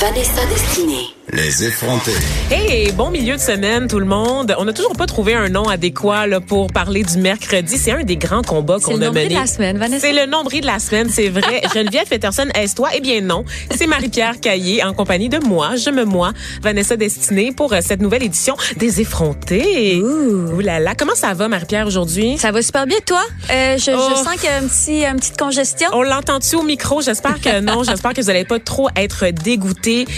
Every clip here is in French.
Vanessa Destinée. Les effrontés. Hey, bon milieu de semaine tout le monde. On n'a toujours pas trouvé un nom adéquat là, pour parler du mercredi. C'est un des grands combats qu'on a mené. C'est le nombril de la semaine, Vanessa. C'est le nombril de la semaine, c'est vrai. Geneviève Peterson, est-ce toi? Eh bien non. C'est Marie-Pierre Caillé en compagnie de moi, je me moi, Vanessa Destinée pour euh, cette nouvelle édition des effrontés. Ouh là là. Comment ça va Marie-Pierre aujourd'hui? Ça va super bien, toi? Euh, je, Oh. je sens qu'il y a un petit, une petite congestion. On l'entend-tu au micro? J'espère que non. J'espère que vous n'allez pas trop être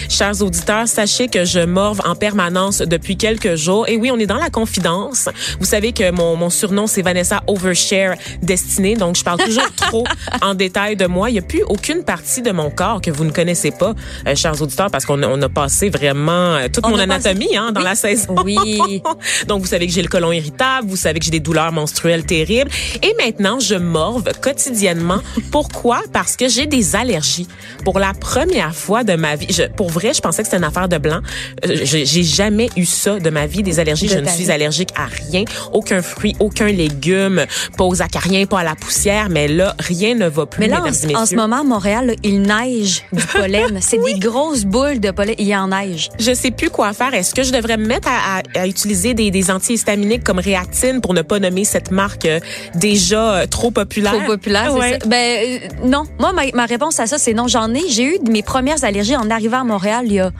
Chers auditeurs, sachez que je morve en permanence depuis quelques jours. Et oui, on est dans la confidence. Vous savez que mon, mon surnom, c'est Vanessa Overshare Destinée. Donc, je parle toujours trop en détail de moi. Il n'y a plus aucune partie de mon corps que vous ne connaissez pas, euh, chers auditeurs, parce qu'on a, on a passé vraiment euh, toute On mon passé- anatomie hein, dans Oui. la saison. Oui. Donc, vous savez que j'ai le côlon irritable, vous savez que j'ai des douleurs menstruelles terribles. Et maintenant, je morve quotidiennement. Pourquoi? Parce que j'ai des allergies. Pour la première fois de ma vie, je, pour vrai, je pensais que c'était une affaire de blanc. Euh, J'ai jamais eu ça de ma vie, des allergies. De je ne suis vie. allergique à rien. Aucun fruit, aucun légume, pas aux acariens, pas à la poussière. Mais là, rien ne va plus, Mais là, en, en ce moment, à Montréal, là, il neige du pollen. C'est des grosses boules de pollen. Il y en neige. Je sais plus quoi faire. Est-ce que je devrais me mettre à, à- à utiliser des, des antihistaminiques comme Réactine pour ne pas nommer cette marque euh, déjà euh, trop populaire? Trop populaire, c'est Ouais. ça. Ben, euh, non. Moi, ma, ma réponse à ça, c'est non. J'en ai. J'ai eu mes premières allergies en arrivant à Montréal il y a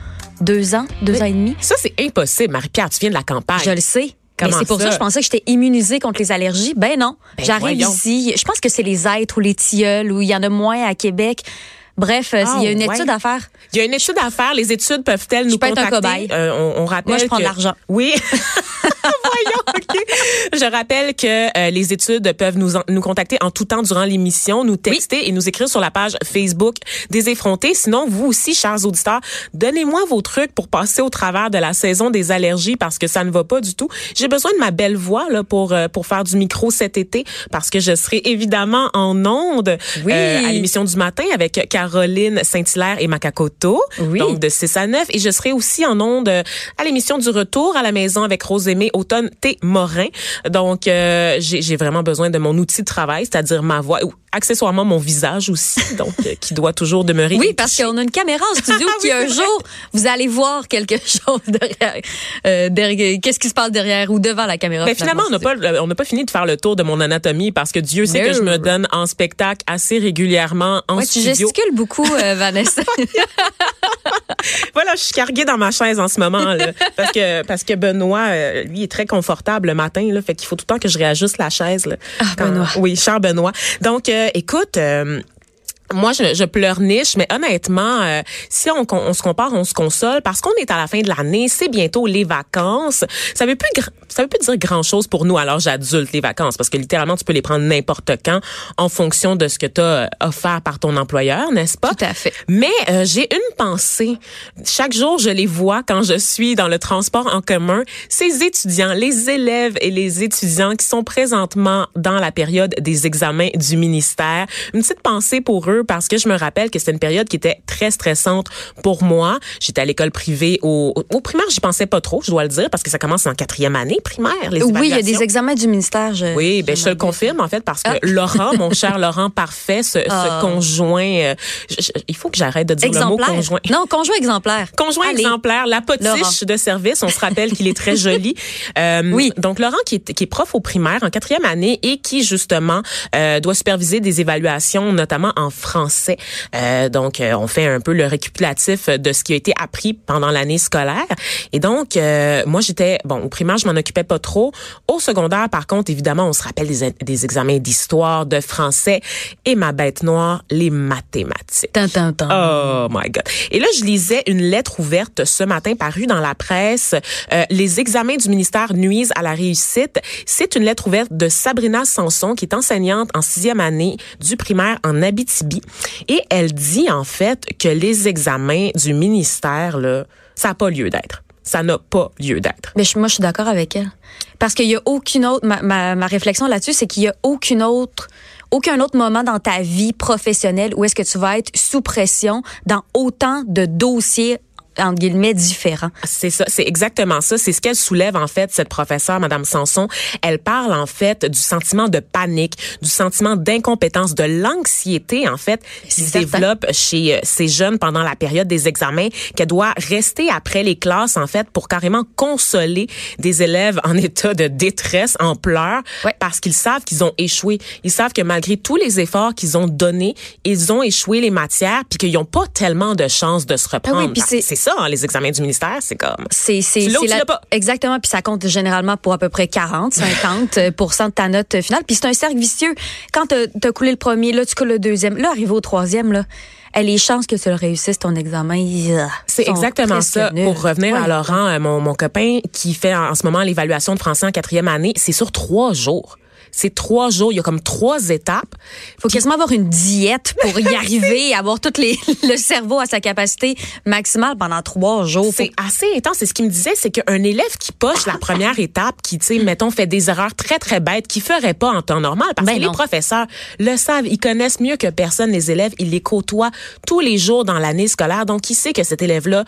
deux ans, deux ans et demi. Ça, c'est impossible, Marie-Pierre. Tu viens de la campagne. Je le sais. Comment mais c'est pour ça? ça? que je pensais que j'étais immunisée contre les allergies. Ben non. Ben J'arrive ici. Je pense que c'est les êtres ou les tilleuls où il y en a moins à Québec. Bref, euh, Ah, il y a une ouais. étude à faire. Il y a une étude à faire. Les études peuvent-elles nous peux être un contacter? cobaye. Euh, on, on rappelle Moi, je prends que- de l'argent. Oui. Voyons, OK. Je rappelle que euh, les études peuvent nous, en- nous contacter en tout temps durant l'émission, nous texter et nous écrire sur la page Facebook des effrontés. Sinon, vous aussi, chers auditeurs, donnez-moi vos trucs pour passer au travers de la saison des allergies parce que ça ne va pas du tout. J'ai besoin de ma belle voix là pour euh, pour faire du micro cet été parce que je serai évidemment en onde Oui. euh, à l'émission du matin avec Caroline Saint-Hilaire et Macacoto. Oui. Donc de 6 à 9 et je serai aussi en onde euh, à l'émission du retour à la maison avec Rosémée Automne T Morin. Donc euh, j'ai vraiment besoin de mon outil de travail, c'est-à-dire ma voix accessoirement mon visage aussi donc euh, qui doit toujours demeurer Oui, parce qu'on a une caméra en studio Ah qui un jour, vous allez voir quelque chose derrière. euh, derrière Qu'est-ce qui se passe derrière ou devant la caméra. Mais finalement, on n'a pas, on n'a pas fini de faire le tour de mon anatomie parce que Dieu sait que je me donne en spectacle assez régulièrement en Ouais, tu studio. gesticules beaucoup, euh, Vanessa. Voilà, je suis carguée dans ma chaise en ce moment là, parce que parce que Benoît, lui, est très confortable le matin là, fait qu'il faut tout le temps que je réajuste la chaise là. Ah, Benoît. Oui, cher Benoît. Donc, euh, écoute. euh, moi, je, je pleurniche, mais honnêtement, euh, si on, on se compare, on se console, parce qu'on est à la fin de l'année, c'est bientôt les vacances. Ça veut plus, ça veut plus dire grand chose pour nous à l'âge adulte, les vacances, parce que littéralement, tu peux les prendre n'importe quand, en fonction de ce que tu as offert par ton employeur, n'est-ce pas? Tout à fait. Mais euh, j'ai une pensée. Chaque jour, je les vois quand je suis dans le transport en commun. Ces étudiants, les élèves et les étudiants qui sont présentement dans la période des examens du ministère. Une petite pensée pour eux parce que je me rappelle que c'était une période qui était très stressante pour moi. J'étais à l'école privée au, au primaire, j'y pensais pas trop, je dois le dire, parce que ça commence en quatrième année primaire. Les oui, il y a des examens du ministère. je- Oui, ben je te le me- confirme en fait parce que Ah. Laurent, mon cher Laurent parfait, ce, ce Ah. conjoint, euh, je- je- il faut que j'arrête de dire le mot conjoint. Non, conjoint exemplaire. Conjoint Allez. exemplaire, la Laurent. potiche de service. On se rappelle qu'il est très joli. Euh, Oui. Donc Laurent qui est, qui est prof au primaire en quatrième année et qui justement euh, doit superviser des évaluations, notamment en français. Euh, donc euh, on fait un peu le récapitulatif de ce qui a été appris pendant l'année scolaire. Et donc euh, moi j'étais bon au primaire je m'en occupais pas trop. Au secondaire par contre évidemment on se rappelle des, des examens d'histoire, de français et ma bête noire les mathématiques. Tin, tin, tin. Oh my God. Et là, je lisais une lettre ouverte ce matin parue dans la presse. Euh, les examens du ministère nuisent à la réussite. C'est une lettre ouverte de Sabrina Sanson, qui est enseignante en sixième année du primaire en Abitibi. Et elle dit en fait que les examens du ministère, là, ça n'a pas lieu d'être. Ça n'a pas lieu d'être. Mais je- moi, je suis d'accord avec elle. Parce qu'il y a aucune autre, ma réflexion là-dessus, c'est qu'il y a aucune autre, aucun autre moment dans ta vie professionnelle où est-ce que tu vas être sous pression dans autant de dossiers entre guillemets différents. C'est ça, c'est exactement ça. C'est ce qu'elle soulève en fait cette professeure, Madame Sanson. Elle parle en fait du sentiment de panique, du sentiment d'incompétence, de l'anxiété en fait qui se développe chez euh, ces jeunes pendant la période des examens, qu'elle doit rester après les classes en fait pour carrément consoler des élèves en état de détresse, en pleurs, Ouais. parce qu'ils savent qu'ils ont échoué. Ils savent que malgré tous les efforts qu'ils ont donnés, ils ont échoué les matières, puis qu'ils n'ont pas tellement de chances de se reprendre. Ah oui, c'est- c'est ça, hein, les examens du ministère, c'est comme. C'est c'est Tu l'as ou c'est tu la- l'as pas? exactement puis ça compte généralement pour à peu près 40 50 de ta note finale puis c'est un cercle vicieux quand tu as coulé le premier là tu coules le deuxième là arrivé au troisième là eh, les chances que tu le réussisses ton examen euh, C'est exactement ça. Pour revenir à. Laurent, euh, mon, mon copain qui fait en, en ce moment l'évaluation de français en quatrième année, c'est sur trois jours. C'est trois jours. Il y a comme trois étapes. faut quasiment avoir une diète pour y arriver avoir tout les, le cerveau à sa capacité maximale pendant trois jours C'est assez intense. C'est ce qu'il me disait, c'est qu'un élève qui poche la première étape, qui, tu sais, mettons, fait des erreurs très, très bêtes, qui ferait pas en temps normal, parce Ben que non. les professeurs le savent, ils connaissent mieux que personne les élèves, ils les côtoient tous les jours dans l'année scolaire, donc il sait que cet élève-là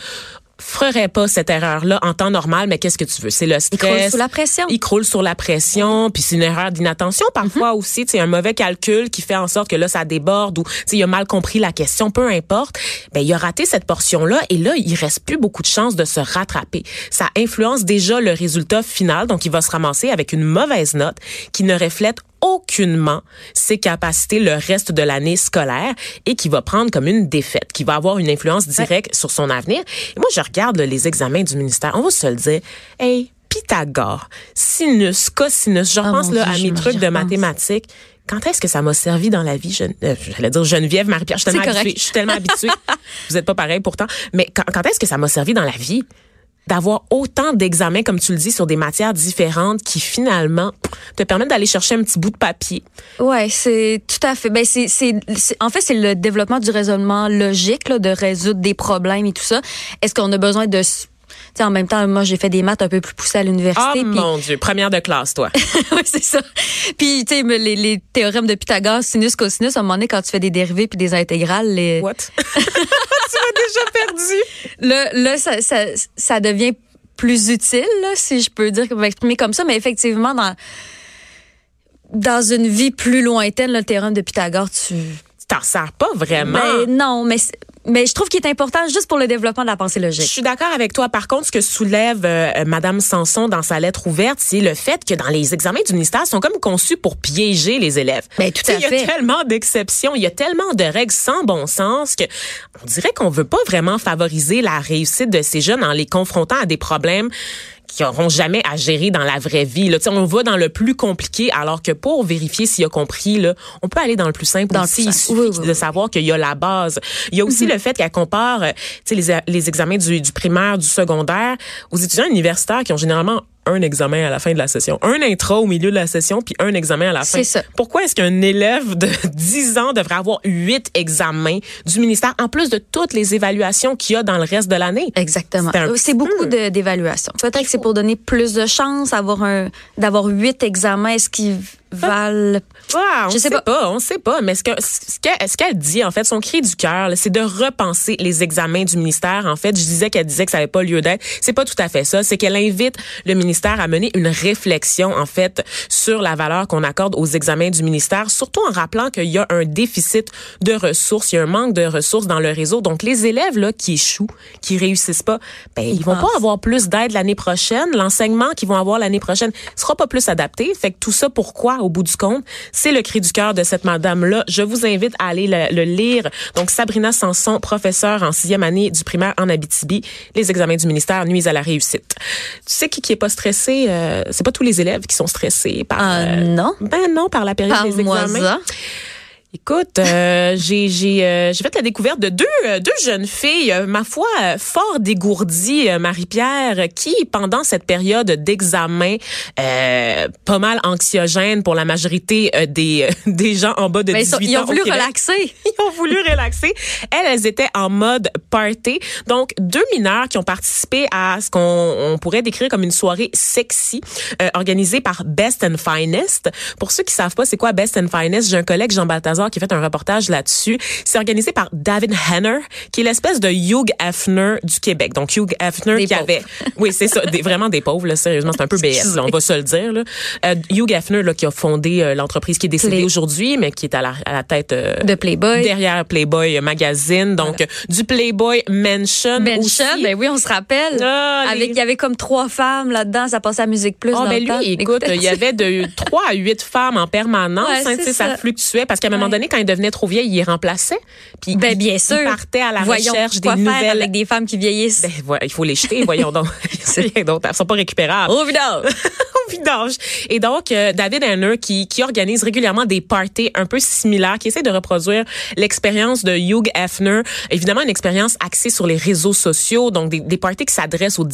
ferait pas cette erreur-là en temps normal, mais qu'est-ce que tu veux? C'est le stress. croule sous la pression. Il croule sur la pression, puis c'est une erreur d'inattention parfois aussi, tu sais, un mauvais calcul qui fait en sorte que là, ça déborde ou, tu il a mal compris la question, peu importe. Ben, il a raté cette portion-là et là, il reste plus beaucoup de chances de se rattraper. Ça influence déjà le résultat final, donc il va se ramasser avec une mauvaise note qui ne reflète aucunement ses capacités le reste de l'année scolaire et qui va prendre comme une défaite, qui va avoir une influence directe sur son avenir. Et moi, je regarde là, les examens du ministère, on va se le dire, hey, Pythagore, sinus, cosinus, je Oh repense mon là, Dieu, à mes me- trucs de mathématiques. Quand est-ce que ça m'a servi dans la vie? Je, euh, j'allais dire Geneviève, Marie-Pierre, je suis tellement habituée. Je suis tellement habituée. Vous êtes pas pareil pourtant. Mais quand, quand est-ce que ça m'a servi dans la vie? D'avoir autant d'examens, comme tu le dis, sur des matières différentes qui finalement te permettent d'aller chercher un petit bout de papier. Ouais, c'est tout à fait. Ben c'est en fait c'est le développement du raisonnement logique là, de résoudre des problèmes et tout ça. Est-ce qu'on a besoin de sais, en même temps, moi, j'ai fait des maths un peu plus poussées à l'université. Oh mon Dieu, première de classe, toi. ouais, c'est ça. Puis, tu sais, les, les théorèmes de Pythagore, sinus, cosinus, à un moment donné, quand tu fais des dérivés puis des intégrales, les... What? tu m'as déjà perdu. là, là ça, ça, ça devient plus utile, là, si je peux dire, m'exprimer comme ça. Mais effectivement, dans, dans une vie plus lointaine, le théorème de Pythagore, tu... T'en sers pas vraiment. Ben, non, mais, mais je trouve qu'il est important juste pour le développement de la pensée Je logique. suis d'accord avec toi. Par contre, ce que soulève euh, Madame Sanson dans sa lettre ouverte, c'est le fait que dans les examens du ministère, ils sont comme conçus pour piéger les élèves. Ben, tout à Il y a fait. tellement d'exceptions, il y a tellement de règles sans bon sens que on dirait qu'on veut pas vraiment favoriser la réussite de ces jeunes en les confrontant à des problèmes qui auront jamais à gérer dans la vraie vie. Là, on va dans le plus compliqué, alors que pour vérifier s'il a compris, là, on peut aller dans le plus simple Dans aussi. plus Il simple. suffit Oui, oui, de oui. savoir qu'il y a la base. Il y a aussi le fait qu'elle compare euh, tu sais, les, les examens du, du primaire, du secondaire aux étudiants universitaires qui ont généralement un examen à la fin de la session, un intro au milieu de la session, puis un examen à la fin. C'est ça. Pourquoi est-ce qu'un élève de 10 ans devrait avoir huit examens du ministère, en plus de toutes les évaluations qu'il y a dans le reste de l'année? Exactement. C'est beaucoup d'évaluations. Peut-être que c'est pour donner plus de chances, d'avoir huit examens. Est-ce qu'ils Ah, on Je sais pas. pas. on sait pas. Mais ce que ce qu'elle dit en fait, son cri du cœur, c'est de repenser les examens du ministère. En fait, je disais qu'elle disait que ça n'avait pas lieu d'être. C'est pas tout à fait ça. C'est qu'elle invite le ministère à mener une réflexion en fait sur la valeur qu'on accorde aux examens du ministère, surtout en rappelant qu'il y a un déficit de ressources, il y a un manque de ressources dans le réseau. Donc les élèves là qui échouent, qui réussissent pas, ben ils, vont passent. pas avoir plus d'aide l'année prochaine. L'enseignement qu'ils vont avoir l'année prochaine sera pas plus adapté. Fait que tout ça, pourquoi, au bout du compte? C'est le cri du cœur de cette madame-là. Je vous invite à aller le, le lire. Donc, Sabrina Sanson, professeure en sixième année du primaire en Abitibi. Les examens du ministère nuisent à la réussite. Tu sais qui qui est pas stressé? Euh, c'est pas tous les élèves qui sont stressés par... Ah, euh, non? Ben non, par la période des Parle-moi examens. Écoute, euh, j'ai j'ai euh, j'ai fait la découverte de deux euh, deux jeunes filles, euh, ma foi euh, fort dégourdies, Marie-Pierre, qui pendant cette période d'examen euh, pas mal anxiogène pour la majorité des des gens en bas de Mais 18 Ben, ils, sont- ils ans ont voulu relaxer. Ils ont voulu relaxer. Elles, elles étaient en mode party. Donc, deux mineurs qui ont participé à ce qu'on on pourrait décrire comme une soirée sexy euh, organisée par Best and Finest. Pour ceux qui savent pas c'est quoi Best and Finest, j'ai un collègue Jean Balthazar qui a fait un reportage là-dessus. C'est organisé par David Henner, qui est l'espèce de Hugh Hefner du Québec. Donc, Hugh Hefner Des qui pauvres. avait... Oui, c'est ça. Des, vraiment des pauvres, là, sérieusement. C'est un peu BS, là, on va se le dire. Là. Euh, Hugh Hefner, là, qui a fondé euh, l'entreprise qui est décédée aujourd'hui, mais qui est à la, à la tête... euh, De Playboy. derrière Playboy Magazine, donc euh, du Playboy Mansion, Mansion, aussi. ben oui, on se rappelle. Ah, Avec, il y avait comme trois femmes là-dedans, ça passait à Musique Plus Ah dans ben le lui, temps. écoute, il y avait de 3 à 8 femmes en permanence, Ouais, hein, ça. ça. fluctuait parce qu'à un moment. Donné quand il devenait trop vieil, il les remplaçait. Puis Ben il- bien il sûr. partait à la Voyons, recherche des quoi faire nouvelles avec des femmes qui vieillissent. Ben, voilà, il faut les jeter, voyons donc. C'est rien d'autre, elles sont pas récupérables. Au vidange. au vidange. Et donc, euh, David Hanner, qui, qui organise régulièrement des parties un peu similaires, qui essaie de reproduire l'expérience de Hugh Hefner. Évidemment, une expérience axée sur les réseaux sociaux, donc des, des parties qui s'adressent aux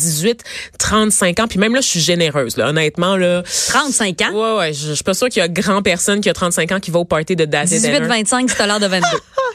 18-35 ans. Puis même là, je suis généreuse, là, honnêtement. Là. 35 ans? Ouais, ouais, je, je suis pas sûre qu'il y a grand personne qui a 35 ans qui va au party de David. 18-25, c'est à l'heure de 22.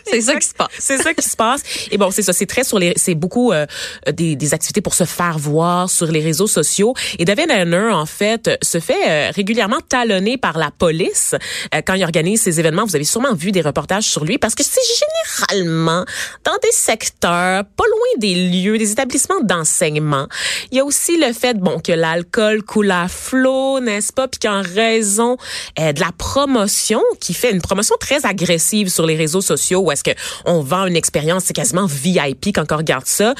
C'est ça qui se passe. C'est ça qui se passe. Et bon, c'est ça, c'est très sur les, c'est beaucoup euh, des, des activités pour se faire voir sur les réseaux sociaux. Et David Hanner, en fait, se fait euh, régulièrement talonner par la police euh, quand il organise ces événements. Vous avez sûrement vu des reportages sur lui parce que c'est généralement dans des secteurs pas loin des lieux, des établissements d'enseignement. Il y a aussi le fait, bon, que l'alcool coule à flot, n'est-ce pas, puis qu'en raison euh, de la promotion, qui fait une promotion très agressive sur les réseaux sociaux, où est-ce que on vend une expérience, c'est quasiment VIP quand on regarde ça.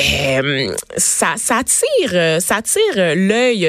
Euh, ça, ça attire, euh, ça attire euh, l'œil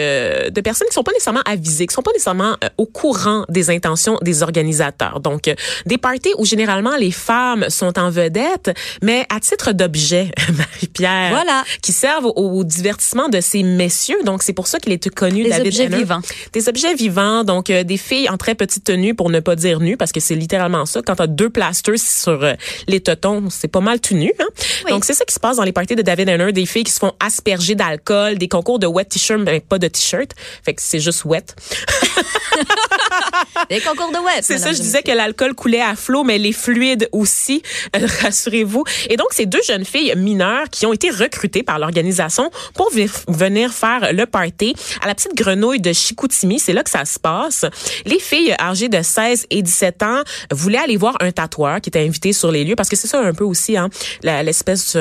de personnes qui sont pas nécessairement avisées, qui sont pas nécessairement au courant des intentions des organisateurs. Donc, des parties où généralement les femmes sont en vedette, mais à titre d'objet, Marie-Pierre, Voilà. qui servent au, au divertissement de ces messieurs. Donc, c'est pour ça qu'il est connu, Des David objets vivants. Des objets vivants, donc euh, des filles en très petite tenue, pour ne pas dire nues, parce que c'est littéralement ça. Quand t'as deux plasters sur euh, les totons, c'est pas mal tout nu. Hein? Oui. Donc, c'est ça qui se passe dans les parties de David Hanner, des filles qui se font asperger d'alcool, des concours de wet t-shirt, mais pas de t-shirt. Fait que c'est juste wet. Des concours de web. C'est ça, je disais que l'alcool coulait à flot, mais les fluides aussi, euh, rassurez-vous. Et donc, ces deux jeunes filles mineures qui ont été recrutées par l'organisation pour venir faire le party à la petite grenouille de Chicoutimi, c'est là que ça se passe. Les filles âgées de 16 et 17 ans voulaient aller voir un tatoueur qui était invité sur les lieux, parce que c'est ça un peu aussi, hein, l'espèce...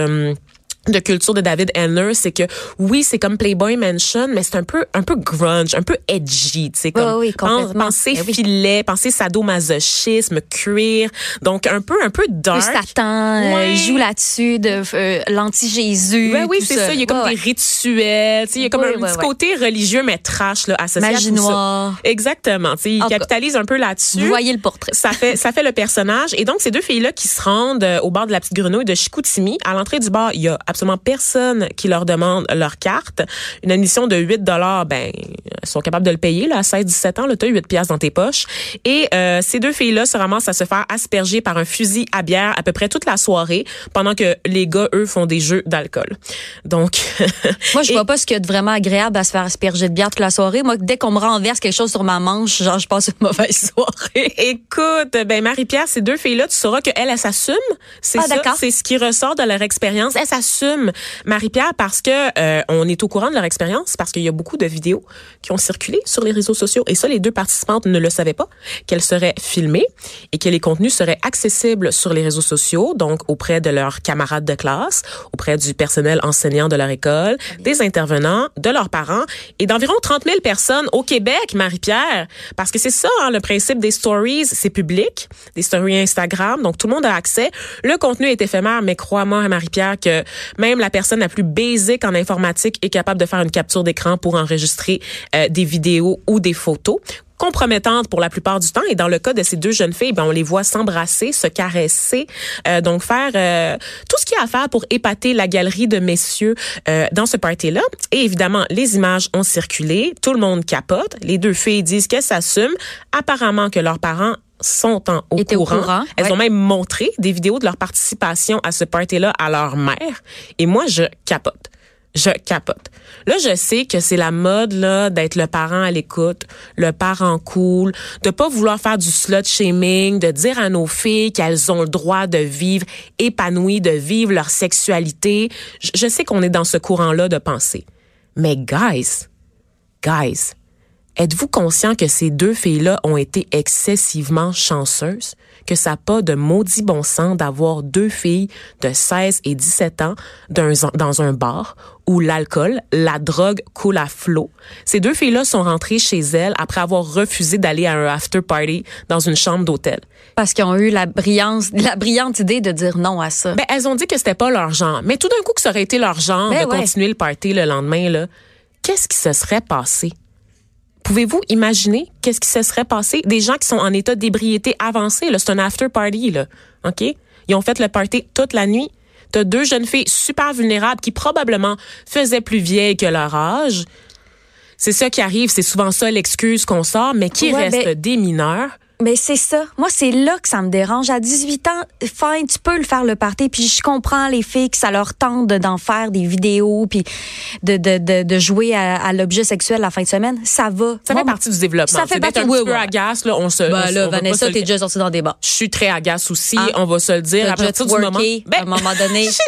de culture de David Henner, c'est que oui, c'est comme Playboy Mansion, mais c'est un peu un peu grunge, un peu edgy, tu sais comme oui, pen- complètement. penser oui. filet, penser sadomasochisme, cuir, donc un peu un peu dark. Satan euh, Ouais. joue là-dessus de euh, l'anti-Jésus. Ouais, oui, c'est ça. Il y a comme Ouais, des rituels. tu sais, Il y a comme Oui, un petit côté religieux, mais trash, là, associé Magie à tout ça. noire. Exactement. tu sais, Il En capitalise un peu là-dessus. Vous voyez le portrait. Ça fait, ça fait le personnage. Et donc, ces deux filles-là qui se rendent euh, au bar de la petite grenouille de Chicoutimi, à l'entrée du bar, il y a absolument personne qui leur demande leur carte. Une admission de 8 dollars, ben, elles sont capables de le payer, là, à 16, 17 ans, là, t'as 8 piastres dans tes poches. Et, euh, ces deux filles-là se ramassent à se faire asperger par un fusil à bière à peu près toute la soirée, pendant que les gars, eux, font des jeux d'alcool. Donc, Moi, je Et- vois pas ce qu'il y a de vraiment agréable à se faire asperger de bière toute la soirée. Moi, dès qu'on me renverse quelque chose sur ma manche, genre, je passe une mauvaise soirée. Écoute, ben Marie-Pierre, ces deux filles-là, tu sauras qu'elles, elles s'assument. C'est Ah, ça, c'est ce qui ressort de leur expérience. Elles s'assument, Marie-Pierre, parce que euh, on est au courant de leur expérience, parce qu'il y a beaucoup de vidéos qui ont circulé sur les réseaux sociaux. Et ça, les deux participantes ne le savaient pas, qu'elles seraient filmées et que les contenus seraient accessibles sur les réseaux sociaux, donc auprès de leurs camarades de classe, auprès du personnel enseignant de leur école, des intervenants, de leurs parents et d'environ 30 000 personnes au Québec, Marie-Pierre. Parce que c'est ça, hein, le principe des stories, c'est public, des stories Instagram, donc tout le monde a accès. Le contenu est éphémère, mais crois-moi, Marie-Pierre, que même la personne la plus basique en informatique est capable de faire une capture d'écran pour enregistrer euh, des vidéos ou des photos. Compromettantes pour la plupart du temps. Et dans le cas de ces deux jeunes filles, ben, on les voit s'embrasser, se caresser, euh, donc faire euh, tout ce qu'il y a à faire pour épater la galerie de messieurs euh, dans ce party-là. Et évidemment, les images ont circulé, tout le monde capote. Les deux filles disent qu'elles s'assument. Apparemment que leurs parents sont en, au, courant. courant, Elles ouais. ont même montré des vidéos de leur participation à ce party-là à leur mère. Et moi, je capote. Je capote. Là, je sais que c'est la mode là d'être le parent à l'écoute, le parent cool, de pas vouloir faire du slut shaming, de dire à nos filles qu'elles ont le droit de vivre épanouies, de vivre leur sexualité. Je, sais qu'on est dans ce courant-là de pensée. Mais guys, guys, Êtes-vous conscient que ces deux filles-là ont été excessivement chanceuses? Que ça n'a pas de maudit bon sens d'avoir deux filles de 16 et 17 ans dans un bar où l'alcool, la drogue coule à flot. Ces deux filles-là sont rentrées chez elles après avoir refusé d'aller à un after party dans une chambre d'hôtel. Parce qu'ils ont eu la brillance, la brillante idée de dire non à ça. Ben, elles ont dit que c'était pas leur genre. Mais tout d'un coup que ça aurait été leur genre Ben de ouais. continuer le party le lendemain, là, qu'est-ce qui se serait passé? Pouvez-vous imaginer qu'est-ce qui se serait passé? Des gens qui sont en état d'ébriété avancé, là, c'est un after party, là. OK? Ils ont fait le party toute la nuit. T'as deux jeunes filles super vulnérables qui probablement faisaient plus vieilles que leur âge. C'est ça qui arrive, c'est souvent ça l'excuse qu'on sort, mais qui Ouais, reste ben- des mineurs. Mais c'est ça. Moi, c'est là que ça me dérange. À 18 ans, fine, tu peux le faire le party. Puis je comprends les filles que ça leur tente de- d'en faire des vidéos, puis de, de, de, de jouer à, à l'objet sexuel la fin de semaine. Ça va. Ça Moi, fait partie du développement. Ça fait partie- un oui, petit peu oui. agace, là, on se, on Ben se- là, on Vanessa, t'es déjà sortie dans des bars. Je suis très agace aussi, Hein? on va se le dire. À partir du moment, Ben, à un moment donné.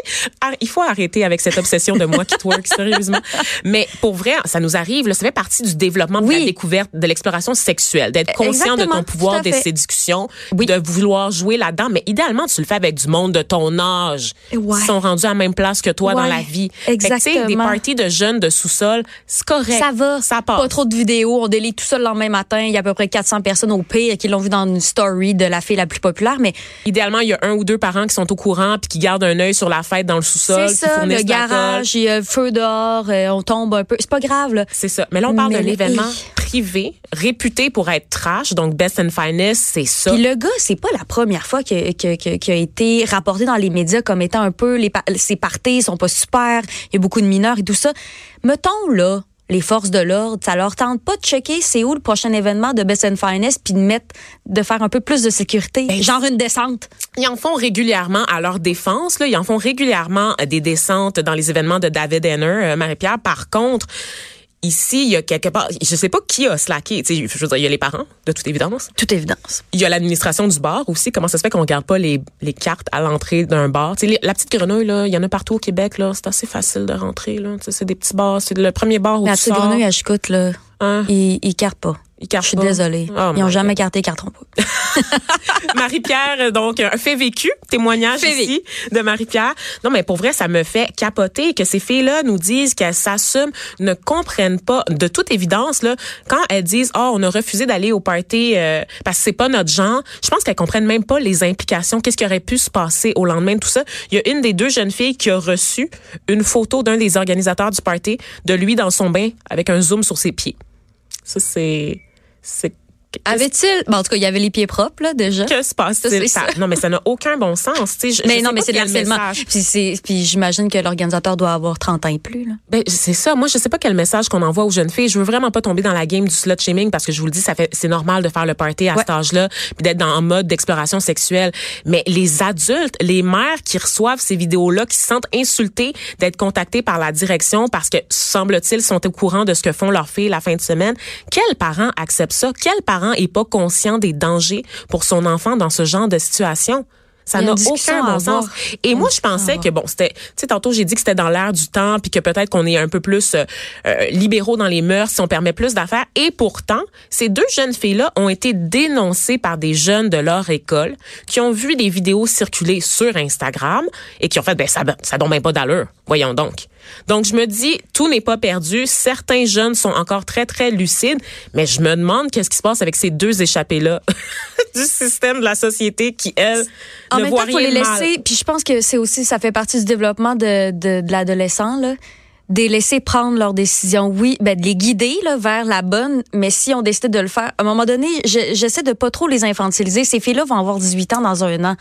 Ah, il faut arrêter avec cette obsession de moi qui twerk, sérieusement. Mais pour vrai, ça nous arrive, là, ça fait partie du développement de la Oui. découverte, de l'exploration sexuelle, d'être conscient de Exactement, ton pouvoir des séductions, Oui. de vouloir jouer là-dedans. Mais idéalement, tu le fais avec du monde de ton âge, Ouais. qui sont rendus à la même place que toi dans la vie. Que, sais, des exactement. parties de jeunes de sous-sol, c'est correct. Ça va. Ça passe. Pas trop de vidéos. On délite tout ça le lendemain matin. Il y a à peu près 400 personnes au pire qui l'ont vu dans une story de la fille la plus populaire. Mais Idéalement, il y a un ou deux parents qui sont au courant puis qui gardent un œil sur la fête dans le sous-sol, c'est ça, le garage, il y a le feu dehors, euh, on tombe un peu. C'est pas grave. C'est ça. Mais là, on parle d'un événement privé, réputé pour être trash, donc best and finest, c'est ça. Puis le gars, c'est pas la première fois que, que, que- qui a été rapporté dans les médias comme étant un peu les ses parties sont pas super, il y a beaucoup de mineurs et tout ça. Mettons là les forces de l'ordre, ça leur tente pas de checker c'est où le prochain événement de Best and Finest puis de mettre de faire un peu plus de sécurité, Ben, genre une descente. Ils en font régulièrement à leur défense. Là. Ils en font régulièrement euh, des descentes dans les événements de David Henner, euh, Marie-Pierre. Par contre, ici, il y a quelque part, je sais pas qui a slacké. Tu sais, je veux dire, il y a les parents, de toute évidence. Toute évidence. Il y a l'administration du bar aussi. Comment ça se fait qu'on regarde pas les, les cartes à l'entrée d'un bar? Tu sais, la petite grenouille, là, il y en a partout au Québec. là. C'est assez facile de rentrer. Là. Tu sais, C'est des petits bars. C'est le premier bar où La tu petite sors. grenouille à Chicoute, là, Hein? ils, ils cartent pas. Je suis désolée. Oh ils ont my jamais carté, pas. Marie-Pierre, donc, un fait vécu, témoignage Fait ici de Marie-Pierre. Non, mais pour vrai, ça me fait capoter que ces filles-là nous disent qu'elles s'assument, ne comprennent pas, de toute évidence, là, quand elles disent, oh, on a refusé d'aller au party euh, parce que c'est pas notre genre, je pense qu'elles comprennent même pas les implications, qu'est-ce qui aurait pu se passer au lendemain de tout ça. Il y a une des deux jeunes filles qui a reçu une photo d'un des organisateurs du party de lui dans son bain avec un zoom sur ses pieds. Ça, c'est... c'est Avait-il, bon, en tout cas, il y avait les pieds propres, là, déjà. que se passe-t-il? Non, mais ça n'a aucun bon sens. tu sais. Mais non, mais c'est l'harcèlement. Puis, c'est- puis j'imagine que l'organisateur doit avoir 30 ans et plus. Là. Ben, c'est ça. Moi, je sais pas quel message qu'on envoie aux jeunes filles. Je veux vraiment pas tomber dans la game du slut shaming parce que je vous le dis, ça fait, c'est normal de faire le party à Ouais. cet âge-là puis d'être dans un mode d'exploration sexuelle. Mais les adultes, les mères qui reçoivent ces vidéos-là, qui se sentent insultées d'être contactées par la direction parce que, semble-t-il, sont au courant de ce que font leurs filles la fin de semaine. Quel parent accepte ça? Quel parent est pas conscient des dangers pour son enfant dans ce genre de situation? Ça n'a aucun bon sens. Et moi, je pensais que bon, c'était, tu sais, tantôt j'ai dit que c'était dans l'air du temps, puis que peut-être qu'on est un peu plus euh, euh, libéraux dans les mœurs, si on permet plus d'affaires. Et pourtant, ces deux jeunes filles-là ont été dénoncées par des jeunes de leur école qui ont vu des vidéos circuler sur Instagram et qui ont fait, ben ça, ça donne même pas d'allure. Voyons donc. Donc je me dis, tout n'est pas perdu. Certains jeunes sont encore très très lucides, mais je me demande qu'est-ce qui se passe avec ces deux échappés-là du système de la société qui elles En ne même voient temps, faut rien les de mal. laisser. Puis je pense que c'est aussi, ça fait partie du développement de, de, de l'adolescent. Là. de les laisser prendre leurs décisions. Oui, ben, de les guider là, vers la bonne, mais si on décide de le faire, à un moment donné, j'essaie de pas trop les infantiliser. Ces filles-là vont avoir 18 ans dans un an.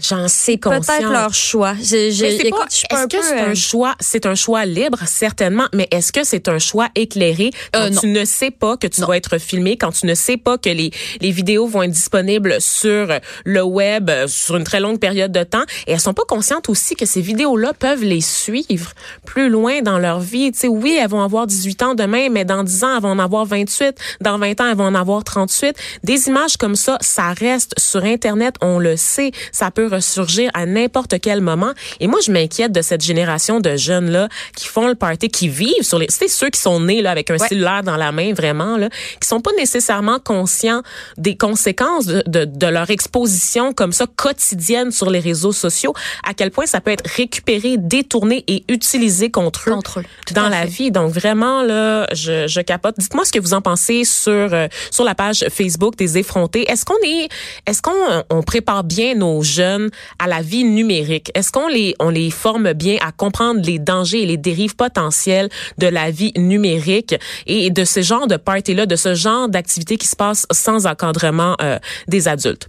J'en sais Peut-être leur choix. Est-ce que c'est un euh, choix, c'est un choix libre, certainement, mais est-ce que c'est un choix éclairé quand euh, tu ne sais pas que tu vas être filmé, quand tu ne sais pas que les, les vidéos vont être disponibles sur le web euh, sur une très longue période de temps? Et elles sont pas conscientes aussi que ces vidéos-là peuvent les suivre plus loin dans leur vie? Tu sais, oui, elles vont avoir 18 ans demain, mais dans 10 ans, elles vont en avoir 28. Dans 20 ans, elles vont en avoir 38. Des images comme ça, ça reste sur Internet, on le sait. Ça peut ressurgir à n'importe quel moment. Et moi, je m'inquiète de cette génération de jeunes là qui font le party, qui vivent sur les. C'est ceux qui sont nés là avec un cellulaire dans la main, vraiment là, qui sont pas nécessairement conscients des conséquences de, de, de, leur exposition comme ça quotidienne sur les réseaux sociaux. À quel point ça peut être récupéré, détourné et utilisé contre eux, contre eux dans la vie. Donc vraiment là, je, je capote. Dites-moi ce que vous en pensez sur euh, sur la page Facebook des effrontés. Est-ce qu'on est, est-ce qu'on on prépare bien nos à la vie numérique? Est-ce qu'on les, on les forme bien à comprendre les dangers et les dérives potentielles de la vie numérique et de ce genre de party-là, de ce genre d'activité qui se passe sans encadrement euh, des adultes?